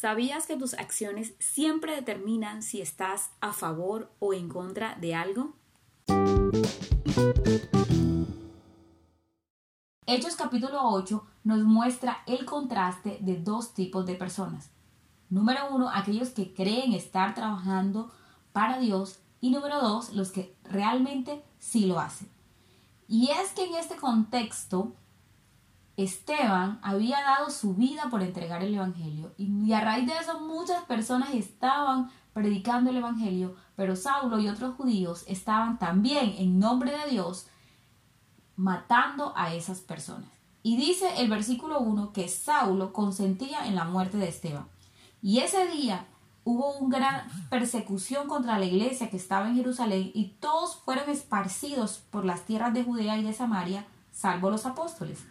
¿Sabías que tus acciones siempre determinan si estás a favor o en contra de algo? Hechos capítulo 8 nos muestra el contraste de dos tipos de personas. Número uno, aquellos que creen estar trabajando para Dios y número dos, los que realmente sí lo hacen. Y es que en este contexto Esteban había dado su vida por entregar el Evangelio y a raíz de eso muchas personas estaban predicando el Evangelio, pero Saulo y otros judíos estaban también en nombre de Dios matando a esas personas. Y dice el versículo 1 que Saulo consentía en la muerte de Esteban. Y ese día hubo una gran persecución contra la iglesia que estaba en Jerusalén y todos fueron esparcidos por las tierras de Judea y de Samaria, salvo los apóstoles.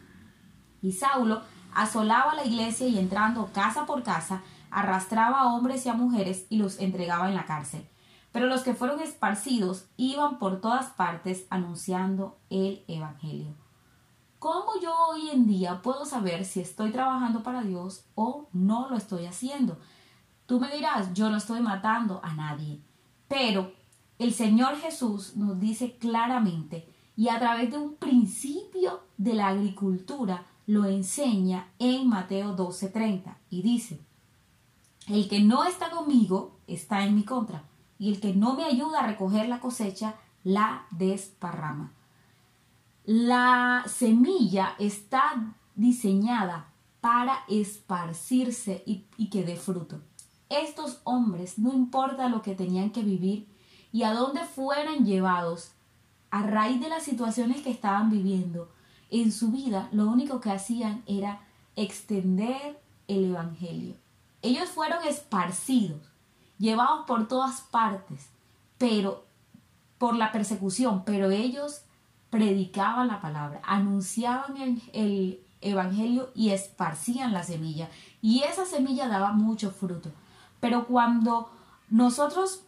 Y Saulo asolaba la iglesia y entrando casa por casa, arrastraba a hombres y a mujeres y los entregaba en la cárcel. Pero los que fueron esparcidos iban por todas partes anunciando el Evangelio. ¿Cómo yo hoy en día puedo saber si estoy trabajando para Dios o no lo estoy haciendo? Tú me dirás, yo no estoy matando a nadie. Pero el Señor Jesús nos dice claramente y a través de un principio de la agricultura lo enseña en Mateo 12:30 y dice, el que no está conmigo está en mi contra y el que no me ayuda a recoger la cosecha la desparrama. La semilla está diseñada para esparcirse y, y que dé fruto. Estos hombres, no importa lo que tenían que vivir y a dónde fueran llevados, a raíz de las situaciones que estaban viviendo, en su vida lo único que hacían era extender el Evangelio. Ellos fueron esparcidos, llevados por todas partes, pero por la persecución, pero ellos predicaban la palabra, anunciaban el, el Evangelio y esparcían la semilla. Y esa semilla daba mucho fruto. Pero cuando nosotros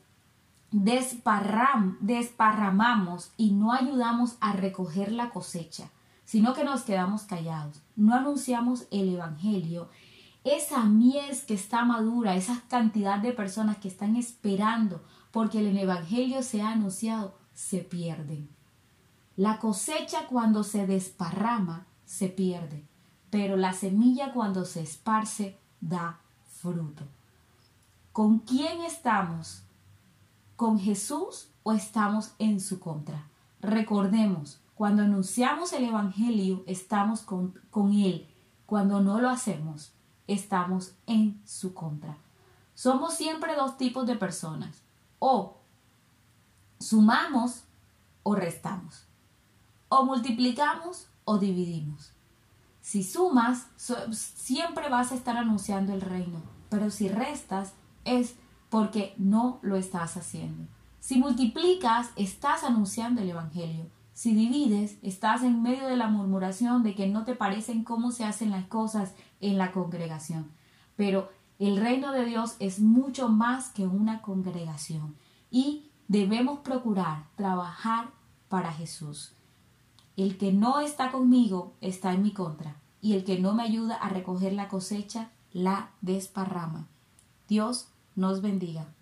desparram, desparramamos y no ayudamos a recoger la cosecha, sino que nos quedamos callados, no anunciamos el Evangelio, esa mies que está madura, esa cantidad de personas que están esperando porque el Evangelio se ha anunciado, se pierden. La cosecha cuando se desparrama se pierde, pero la semilla cuando se esparce da fruto. ¿Con quién estamos? ¿Con Jesús o estamos en su contra? Recordemos, cuando anunciamos el Evangelio, estamos con, Él. Cuando no lo hacemos, estamos en su contra. Somos siempre dos tipos de personas. O sumamos o restamos. O multiplicamos o dividimos. Si sumas, siempre vas a estar anunciando el reino. Pero si restas, es porque no lo estás haciendo. Si multiplicas, estás anunciando el Evangelio. Si divides, estás en medio de la murmuración de que no te parecen cómo se hacen las cosas en la congregación. Pero el reino de Dios es mucho más que una congregación y debemos procurar trabajar para Jesús. El que no está conmigo está en mi contra y el que no me ayuda a recoger la cosecha la desparrama. Dios nos bendiga.